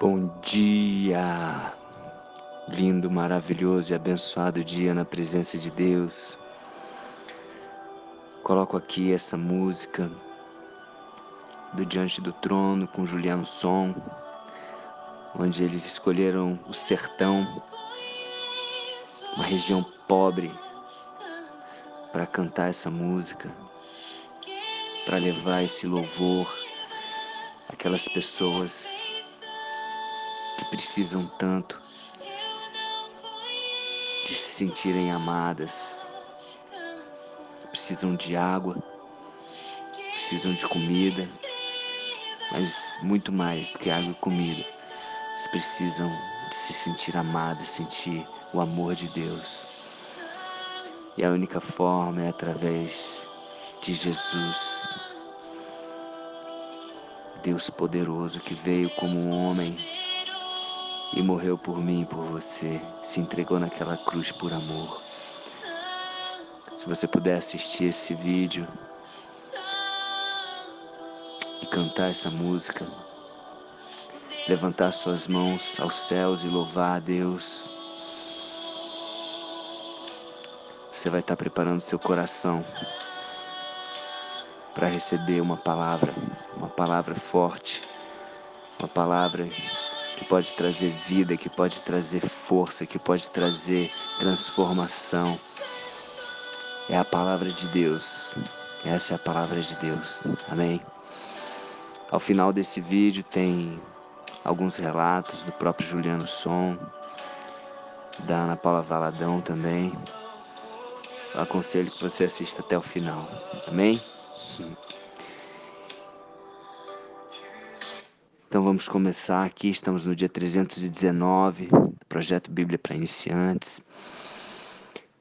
Bom dia! Lindo, maravilhoso e abençoado dia na presença de Deus. Coloco aqui essa música do Diante do Trono com Juliano Som, onde eles escolheram o sertão, uma região pobre, para cantar essa música, para levar esse louvor àquelas pessoas que precisam tanto de se sentirem amadas, precisam de água, precisam de comida, mas muito mais do que água e comida, eles precisam de se sentir amados, sentir o amor de Deus. E a única forma é através de Jesus, Deus poderoso que veio como um homem e morreu por mim e por você, se entregou naquela cruz por amor. Se você puder assistir esse vídeo e cantar essa música, levantar suas mãos aos céus e louvar a Deus, você vai estar preparando seu coração para receber uma palavra, uma palavra forte, uma palavra que pode trazer vida, que pode trazer força, que pode trazer transformação. É a palavra de Deus. Essa é a palavra de Deus. Amém. Ao final desse vídeo tem alguns relatos do próprio Juliano Som, da Ana Paula Valadão também. Eu aconselho que você assista até o final. Amém? Então vamos começar aqui, estamos no dia 319, projeto Bíblia para iniciantes.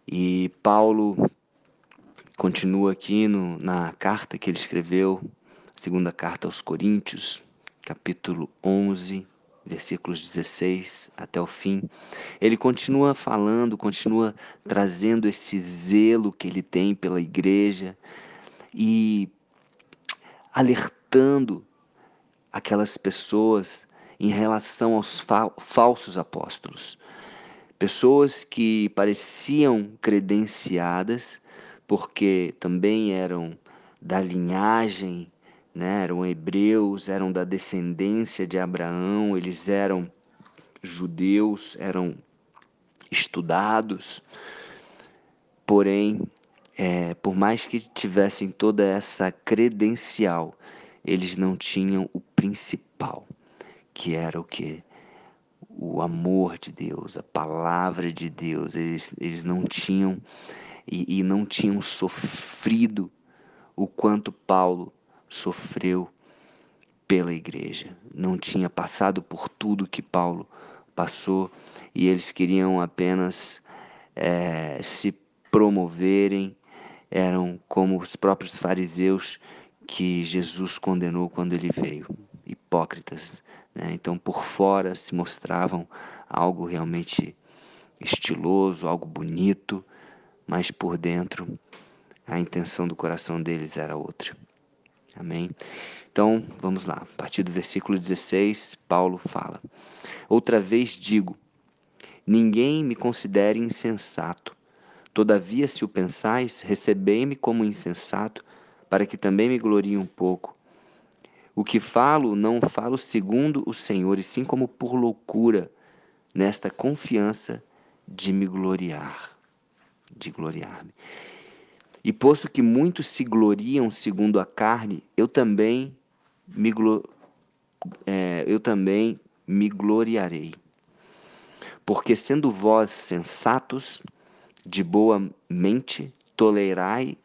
E Paulo continua aqui no, na carta que ele escreveu, segunda carta aos Coríntios, capítulo 11, versículos 16 até o fim. Ele continua falando, continua trazendo esse zelo que ele tem pela igreja e alertando aquelas pessoas em relação aos fa falsos apóstolos. Pessoas que pareciam credenciadas, porque também eram da linhagem, né? eram hebreus, eram da descendência de Abraão, eles eram judeus, eram estudados, porém, é, por mais que tivessem toda essa credencial, eles não tinham o principal, que era o que? O amor de Deus, a palavra de Deus. Eles, eles não tinham e, e não tinham sofrido o quanto Paulo sofreu pela igreja. Não tinha passado por tudo que Paulo passou e eles queriam apenas é, se promoverem, eram como os próprios fariseus que Jesus condenou quando ele veio. Hipócritas. Né? Então, por fora se mostravam algo realmente estiloso, algo bonito, mas por dentro a intenção do coração deles era outra. Amém? Então, vamos lá. A partir do versículo 16, Paulo fala: Outra vez digo: ninguém me considere insensato. Todavia, se o pensais, recebei-me como insensato para que também me glorie um pouco. O que falo, não falo segundo o Senhor, e sim como por loucura, nesta confiança de me gloriar, de gloriar-me. E posto que muitos se gloriam segundo a carne, eu também me, é, eu também me gloriarei. Porque sendo vós sensatos, de boa mente, tolerai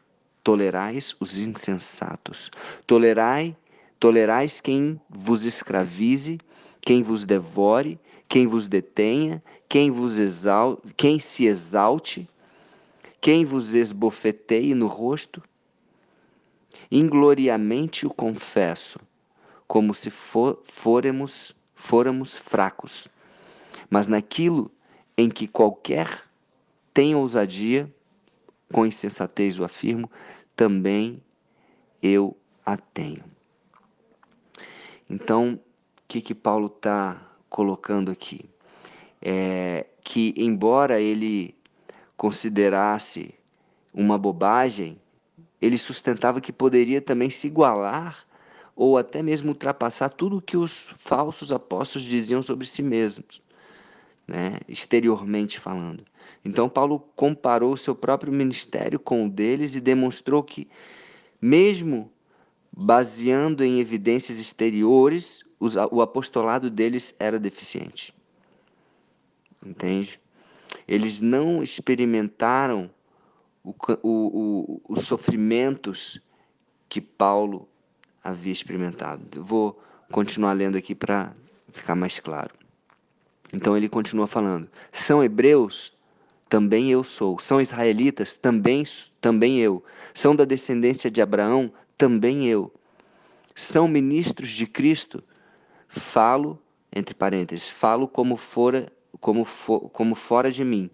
tolerais os insensatos. Tolerai, tolerais quem vos escravize, quem vos devore, quem vos detenha, quem vos exal, quem se exalte, quem vos esbofeteie no rosto. Ingloriamente o confesso, como se for, fôremos, fôramos fracos. Mas naquilo em que qualquer tem ousadia, com insensatez o afirmo, também eu a tenho. Então, o que, que Paulo está colocando aqui é que, embora ele considerasse uma bobagem, ele sustentava que poderia também se igualar ou até mesmo ultrapassar tudo o que os falsos apóstolos diziam sobre si mesmos, né? exteriormente falando. Então, Paulo comparou o seu próprio ministério com o deles e demonstrou que, mesmo baseando em evidências exteriores, o apostolado deles era deficiente. Entende? Eles não experimentaram o, o, o, os sofrimentos que Paulo havia experimentado. Eu vou continuar lendo aqui para ficar mais claro. Então ele continua falando: são hebreus? Também eu sou. São israelitas? Também, também eu. São da descendência de Abraão? Também eu. São ministros de Cristo? Falo, entre parênteses, falo como fora, como, for, como fora de mim.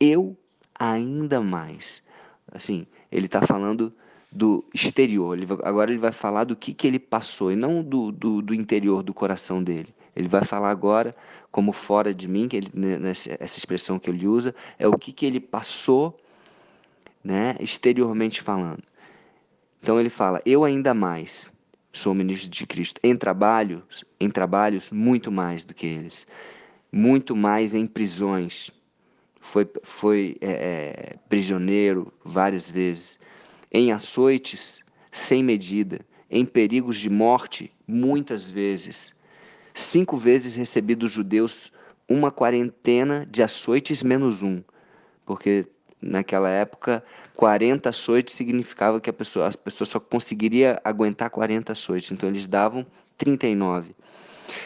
Eu ainda mais. Assim, ele está falando do exterior. Ele, agora ele vai falar do que, que ele passou e não do, do, do, interior do coração dele. Ele vai falar agora, como fora de mim, que ele, né, nessa, essa expressão que ele usa, é o que, que ele passou né, exteriormente falando. Então ele fala: Eu ainda mais sou ministro de Cristo. Em trabalhos, em trabalhos, muito mais do que eles. Muito mais em prisões. Foi, foi é, é, prisioneiro várias vezes em açoites sem medida, em perigos de morte muitas vezes. Cinco vezes recebi dos judeus uma quarentena de açoites menos um, porque naquela época 40 açoites significava que a pessoa, a pessoa só conseguiria aguentar 40 açoites, então eles davam 39.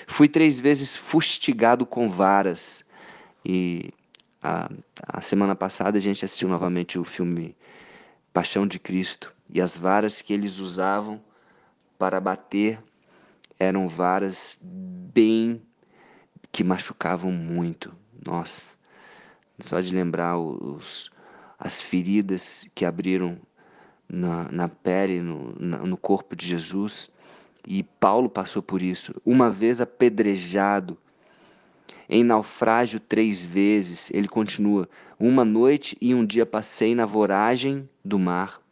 Fui três vezes fustigado com varas e a, a semana passada a gente assistiu novamente o filme paixão de Cristo. E as varas que eles usavam para bater eram varas bem que machucavam muito. Nossa, só de lembrar os, as feridas que abriram na, na pele, no, na, no corpo de Jesus. E Paulo passou por isso. Uma vez apedrejado, em naufrágio três vezes, ele continua. Uma noite e um dia passei na voragem do mar,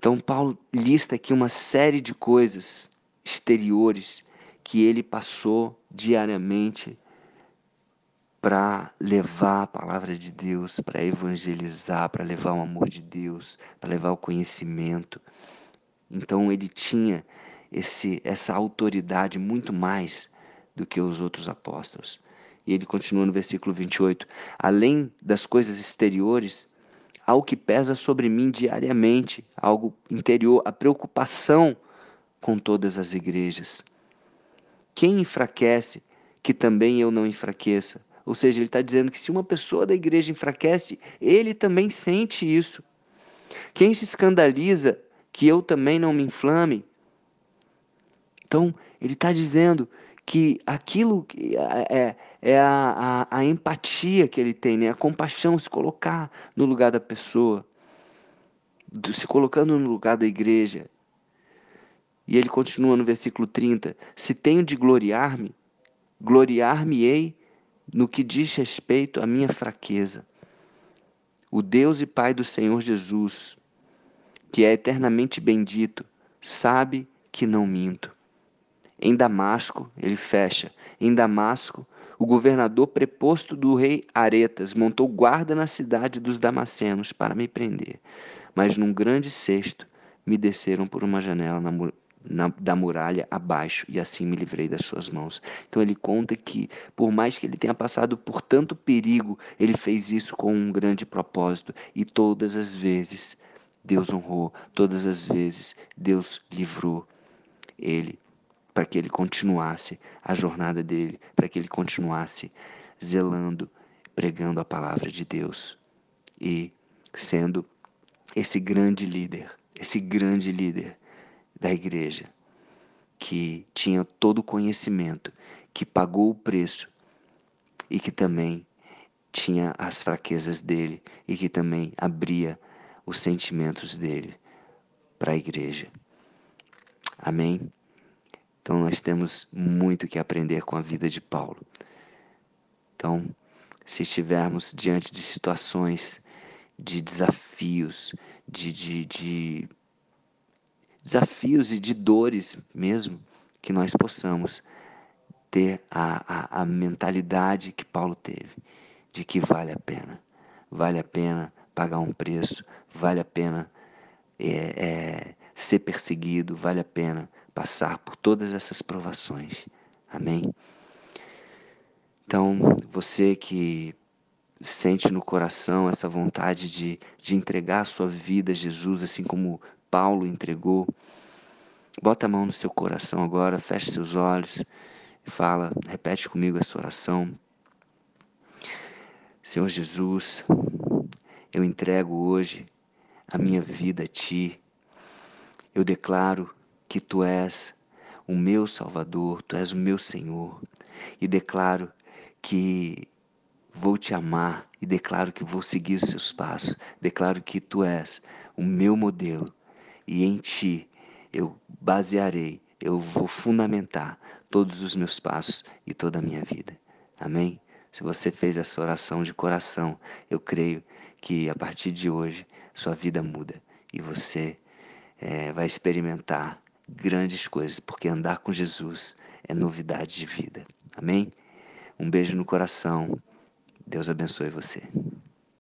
Então, Paulo lista aqui uma série de coisas exteriores que ele passou diariamente para levar a palavra de Deus, para evangelizar, para levar o amor de Deus, para levar o conhecimento. Então ele tinha esse essa autoridade muito mais do que os outros apóstolos. E ele continua no versículo 28. Além das coisas exteriores, há o que pesa sobre mim diariamente, algo interior, a preocupação com todas as igrejas. Quem enfraquece, que também eu não enfraqueça. Ou seja, ele está dizendo que se uma pessoa da igreja enfraquece, ele também sente isso. Quem se escandaliza, que eu também não me inflame. Então, ele está dizendo que aquilo é, é, a, a, a, empatia que ele tem, né? a compaixão, se colocar no lugar da pessoa, se colocando no lugar da igreja. E ele continua no versículo 30: Se tenho de gloriar-me, gloriar-me-ei no que diz respeito à minha fraqueza. O Deus e Pai do Senhor Jesus, que é eternamente bendito, sabe que não minto. Em Damasco, ele fecha. Em Damasco, o governador preposto do rei Aretas montou guarda na cidade dos Damascenos para me prender. Mas num grande cesto me desceram por uma janela na, na, da muralha abaixo e assim me livrei das suas mãos. Então ele conta que, por mais que ele tenha passado por tanto perigo, ele fez isso com um grande propósito e todas as vezes Deus honrou, todas as vezes Deus livrou ele para que ele continuasse a jornada dele, para que ele continuasse zelando, pregando a palavra de Deus e sendo esse grande líder, esse grande líder da igreja que tinha todo o conhecimento, que pagou o preço e que também tinha as fraquezas dele e que também abria os sentimentos dele para a igreja. Amém? Então nós temos muito que aprender com a vida de Paulo. Então, se estivermos diante de situações, de desafios, de, de, de desafios e de dores mesmo, que nós possamos ter a, a, a mentalidade que Paulo teve, de que vale a pena. Vale a pena pagar um preço, vale a pena é, é, ser perseguido, vale a pena passar por todas essas provações. Amém? Então, você que sente no coração essa vontade de, de entregar a sua vida a Jesus, assim como Paulo entregou, bota a mão no seu coração agora, feche seus olhos e fala, repete comigo essa oração. Senhor Jesus, eu entrego hoje a minha vida a Ti. Eu declaro que Tu és o meu Salvador, Tu és o meu Senhor. E declaro que vou te amar e declaro que vou seguir os seus passos. Declaro que tu és o meu modelo e em ti eu basearei, eu vou fundamentar todos os meus passos e toda a minha vida. Amém? Se você fez essa oração de coração, eu creio que a partir de hoje sua vida muda e você é, vai experimentar grandes coisas, porque andar com Jesus é novidade de vida. Amém? Um beijo no coração. Deus abençoe você.